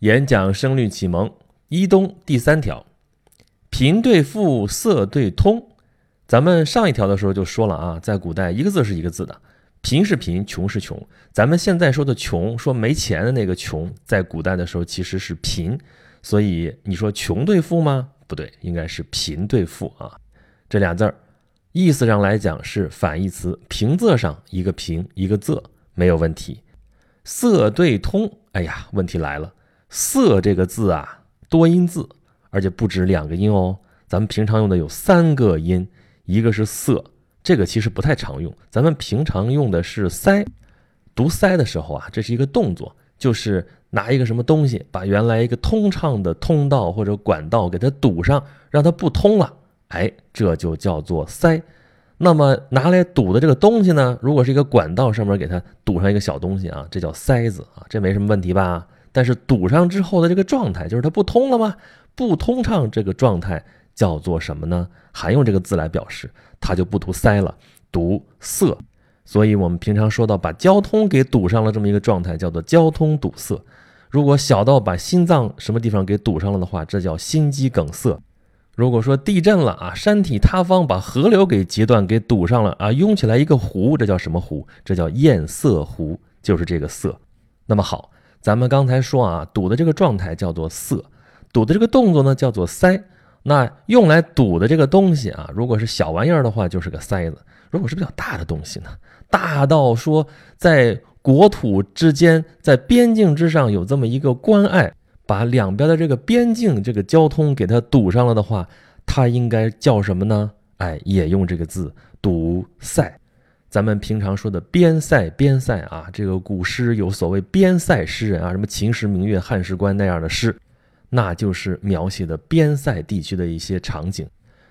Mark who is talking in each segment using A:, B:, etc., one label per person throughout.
A: 演讲声律启蒙一东第三条，贫对富，色对通。咱们上一条的时候就说了啊，在古代一个字是一个字的，贫是贫，穷是穷。咱们现在说的穷，说没钱的那个穷，在古代的时候其实是贫。所以你说穷对富吗？不对，应该是贫对富啊。这俩字儿意思上来讲是反义词，平仄上一个平一个仄没有问题。色对通，哎呀，问题来了。色这个字啊，多音字，而且不止两个音哦。咱们平常用的有三个音，一个是色，这个其实不太常用。咱们平常用的是塞，读塞的时候啊，这是一个动作，就是拿一个什么东西，把原来一个通畅的通道或者管道给它堵上，让它不通了。哎，这就叫做塞。那么拿来堵的这个东西呢，如果是一个管道上面给它堵上一个小东西啊，这叫塞子啊，这没什么问题吧？但是堵上之后的这个状态，就是它不通了吗？不通畅这个状态叫做什么呢？还用这个字来表示，它就不读塞了，读塞。所以我们平常说到把交通给堵上了这么一个状态，叫做交通堵塞。如果小到把心脏什么地方给堵上了的话，这叫心肌梗塞。如果说地震了啊，山体塌方把河流给截断给堵上了啊，涌起来一个湖，这叫什么湖？这叫堰塞湖，就是这个塞。那么好。咱们刚才说啊，堵的这个状态叫做塞，堵的这个动作呢叫做塞。那用来堵的这个东西啊，如果是小玩意儿的话，就是个塞子；如果是比较大的东西呢，大到说在国土之间、在边境之上有这么一个关隘，把两边的这个边境这个交通给它堵上了的话，它应该叫什么呢？哎，也用这个字，堵塞。咱们平常说的边塞，边塞啊，这个古诗有所谓边塞诗人啊，什么秦时明月汉时关那样的诗，那就是描写的边塞地区的一些场景。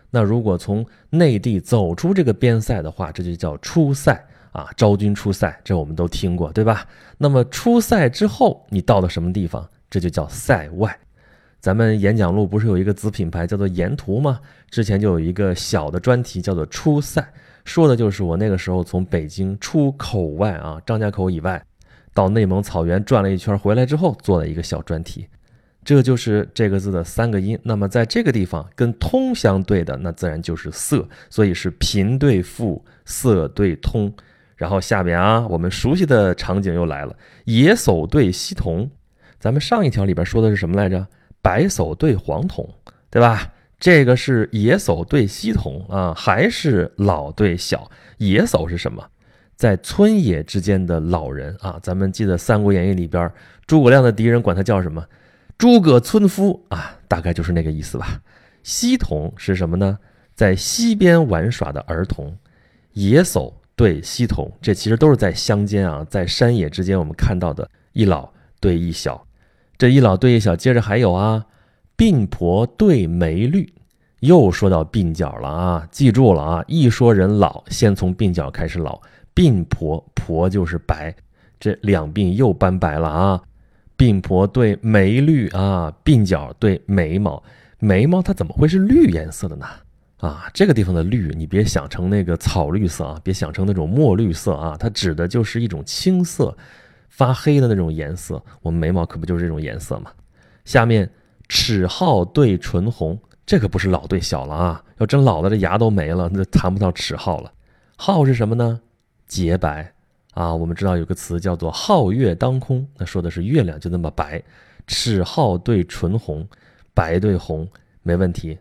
A: 那如果从内地走出这个边塞的话，这就叫出塞啊，昭君出塞，这我们都听过，对吧？那么出塞之后，你到了什么地方？这就叫塞外。咱们演讲录不是有一个子品牌叫做沿途吗？之前就有一个小的专题叫做出塞。说的就是我那个时候从北京出口外啊，张家口以外，到内蒙草原转了一圈，回来之后做了一个小专题。这就是这个字的三个音。那么在这个地方跟通相对的，那自然就是色，所以是贫对富，色对通。然后下边啊，我们熟悉的场景又来了，野叟对溪童。咱们上一条里边说的是什么来着？白叟对黄童，对吧？这个是野叟对溪童啊，还是老对小？野叟是什么？在村野之间的老人啊。咱们记得《三国演义》里边，诸葛亮的敌人管他叫什么？诸葛村夫啊，大概就是那个意思吧。溪童是什么呢？在溪边玩耍的儿童。野叟对溪童，这其实都是在乡间啊，在山野之间我们看到的一老对一小。这一老对一小，接着还有啊。鬓婆对眉绿，又说到鬓角了啊！记住了啊！一说人老，先从鬓角开始老。鬓婆婆就是白，这两鬓又斑白了啊！鬓婆对眉绿啊，鬓角对眉毛，眉毛它怎么会是绿颜色的呢？啊，这个地方的绿，你别想成那个草绿色啊，别想成那种墨绿色啊，它指的就是一种青色、发黑的那种颜色。我们眉毛可不就是这种颜色吗？下面。齿皓对唇红，这可不是老对小了啊！要真老了，这牙都没了，那谈不到齿皓了。皓是什么呢？洁白啊！我们知道有个词叫做“皓月当空”，那说的是月亮就那么白。齿皓对唇红，白对红没问题。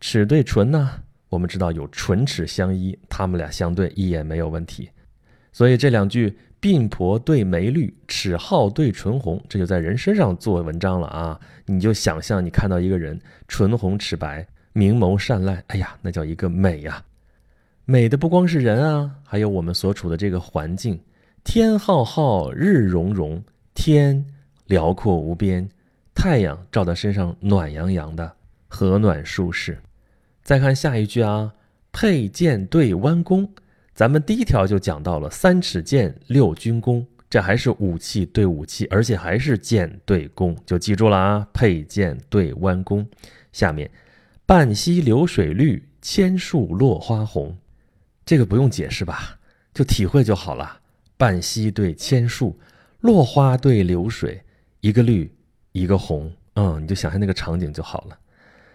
A: 齿对唇呢？我们知道有唇齿相依，它们俩相对也没有问题。所以这两句。鬓婆对眉绿，齿皓对唇红，这就在人身上做文章了啊！你就想象你看到一个人唇红齿白，明眸善睐，哎呀，那叫一个美呀！美的不光是人啊，还有我们所处的这个环境。天浩浩，日融融，天辽阔无边，太阳照在身上暖洋洋的，和暖舒适。再看下一句啊，佩剑对弯弓。咱们第一条就讲到了三尺剑，六军弓，这还是武器对武器，而且还是剑对弓，就记住了啊！佩剑对弯弓。下面，半溪流水绿，千树落花红，这个不用解释吧？就体会就好了。半溪对千树，落花对流水，一个绿，一个红，嗯，你就想象那个场景就好了。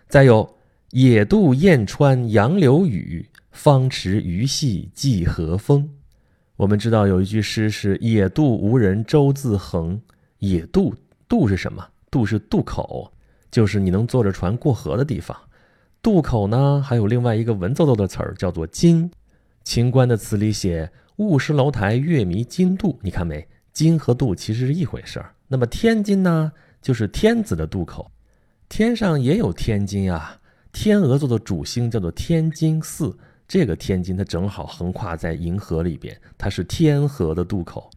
A: 再有“野渡燕穿杨柳雨，芳池鱼戏芰荷风”。我们知道有一句诗是“野渡无人舟自横”，野渡渡是什么？渡是渡口，就是你能坐着船过河的地方。渡口呢，还有另外一个文绉绉的词儿，叫做津。秦观的词里写“雾失楼台月迷津渡”，你看没？津和渡其实是一回事儿。那么天津呢，就是天子的渡口，天上也有天津啊。天鹅座的主星叫做天津四，这个天津它正好横跨在银河里边，它是天河的渡口。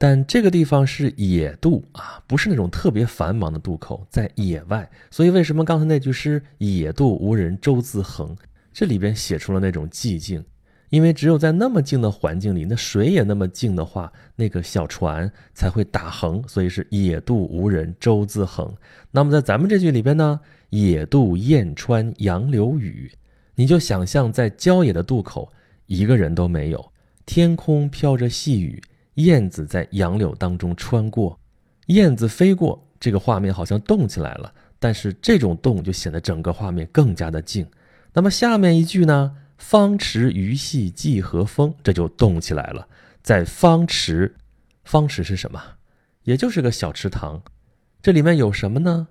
A: 但这个地方是野渡啊，不是那种特别繁忙的渡口，在野外。所以为什么刚才那句诗“野渡无人舟自横”，这里边写出了那种寂静。因为只有在那么静的环境里，那水也那么静的话，那个小船才会打横，所以是野渡无人舟自横。那么在咱们这句里边呢，野渡雁川杨柳雨，你就想象在郊野的渡口，一个人都没有，天空飘着细雨，燕子在杨柳当中穿过，燕子飞过，这个画面好像动起来了，但是这种动就显得整个画面更加的静。那么下面一句呢？方池鱼戏芰荷风，这就动起来了。在方池，方池是什么？也就是个小池塘。这里面有什么呢？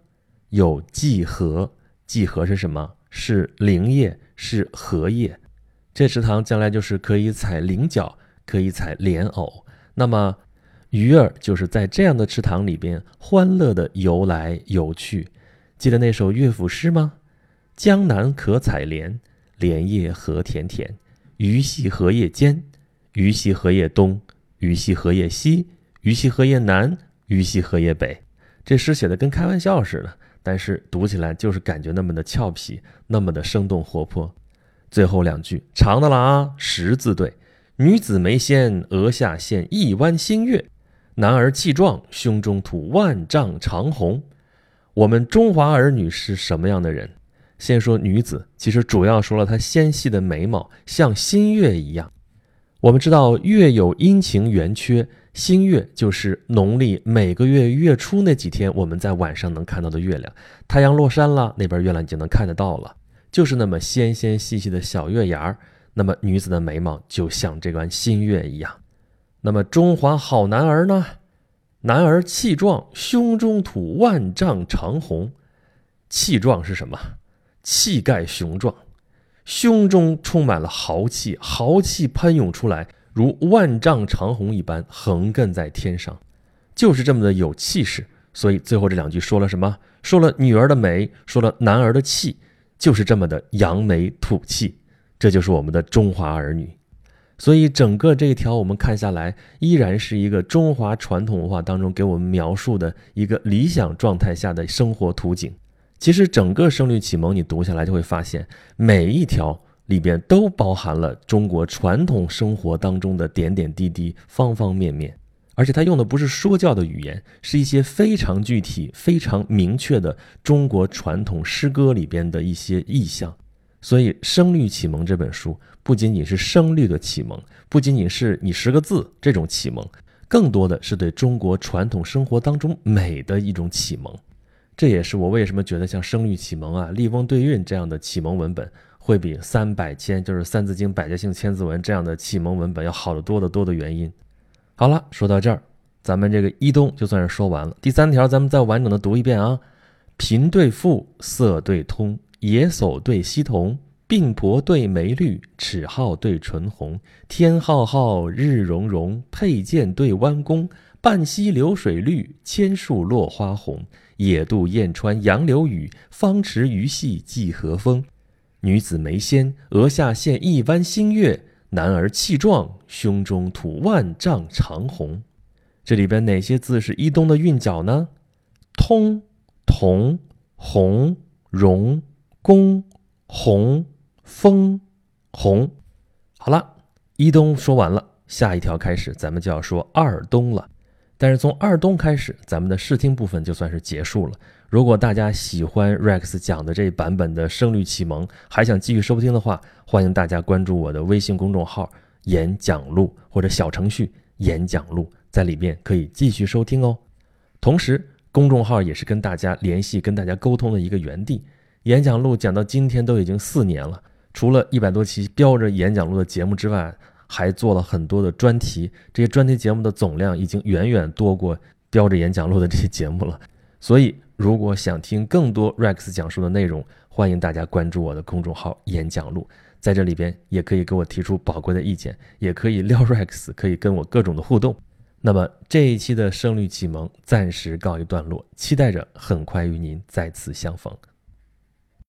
A: 有芰荷。芰荷是什么？是菱叶，是荷叶。这池塘将来就是可以采菱角，可以采莲藕。那么鱼儿就是在这样的池塘里边欢乐的游来游去。记得那首乐府诗吗？江南可采莲。莲叶何田田，鱼戏荷叶间，鱼戏荷叶东，鱼戏荷叶西，鱼戏荷叶南，鱼戏荷叶北。这诗写的跟开玩笑似的，但是读起来就是感觉那么的俏皮，那么的生动活泼。最后两句长的了啊，十字对：女子眉纤，额下现一弯新月；男儿气壮，胸中吐万丈长虹。我们中华儿女是什么样的人？先说女子，其实主要说了她纤细的眉毛像新月一样。我们知道月有阴晴圆缺，新月就是农历每个月月初那几天我们在晚上能看到的月亮。太阳落山了，那边月亮已经能看得到了，就是那么纤纤细细的小月牙儿。那么女子的眉毛就像这弯新月一样。那么中华好男儿呢？男儿气壮，胸中吐万丈长虹。气壮是什么？气概雄壮，胸中充满了豪气，豪气喷涌出来，如万丈长虹一般横亘在天上，就是这么的有气势。所以最后这两句说了什么？说了女儿的美，说了男儿的气，就是这么的扬眉吐气。这就是我们的中华儿女。所以整个这一条我们看下来，依然是一个中华传统文化当中给我们描述的一个理想状态下的生活图景。其实整个《声律启蒙》，你读下来就会发现，每一条里边都包含了中国传统生活当中的点点滴滴、方方面面。而且它用的不是说教的语言，是一些非常具体、非常明确的中国传统诗歌里边的一些意象。所以，《声律启蒙》这本书不仅仅是声律的启蒙，不仅仅是你十个字这种启蒙，更多的是对中国传统生活当中美的一种启蒙。这也是我为什么觉得像《声律启蒙》啊、《笠翁对韵》这样的启蒙文本，会比三百千就是《三字经》百家姓千字文这样的启蒙文本要好得多得多的原因。好了，说到这儿，咱们这个一东就算是说完了。第三条，咱们再完整的读一遍啊：贫对富，色对通，野叟对溪童，鬓婆对眉绿，齿皓对唇红，天浩浩，日融融，佩剑对弯弓，半溪流水绿，千树落花红。野渡燕穿杨柳雨，芳池鱼戏芰荷风。女子眉纤，额下现一弯新月；男儿气壮，胸中吐万丈长虹。这里边哪些字是一东的韵脚呢？通、同、红、荣、公、红、风、红。好了，一东说完了，下一条开始，咱们就要说二东了。但是从二东开始，咱们的试听部分就算是结束了。如果大家喜欢 Rex 讲的这版本的《声律启蒙》，还想继续收听的话，欢迎大家关注我的微信公众号“演讲录”或者小程序“演讲录”，在里面可以继续收听哦。同时，公众号也是跟大家联系、跟大家沟通的一个园地。演讲录讲到今天都已经四年了，除了一百多期标着演讲录的节目之外，还做了很多的专题。这些专题节目的总量已经远远多过标着演讲录的这些节目了。所以，如果想听更多 Rex 讲述的内容，欢迎大家关注我的公众号“演讲录”。在这里边，也可以给我提出宝贵的意见，也可以撩 Rex，可以跟我各种的互动。那么这一期的胜率启蒙暂时告一段落，期待着很快与您再次相逢。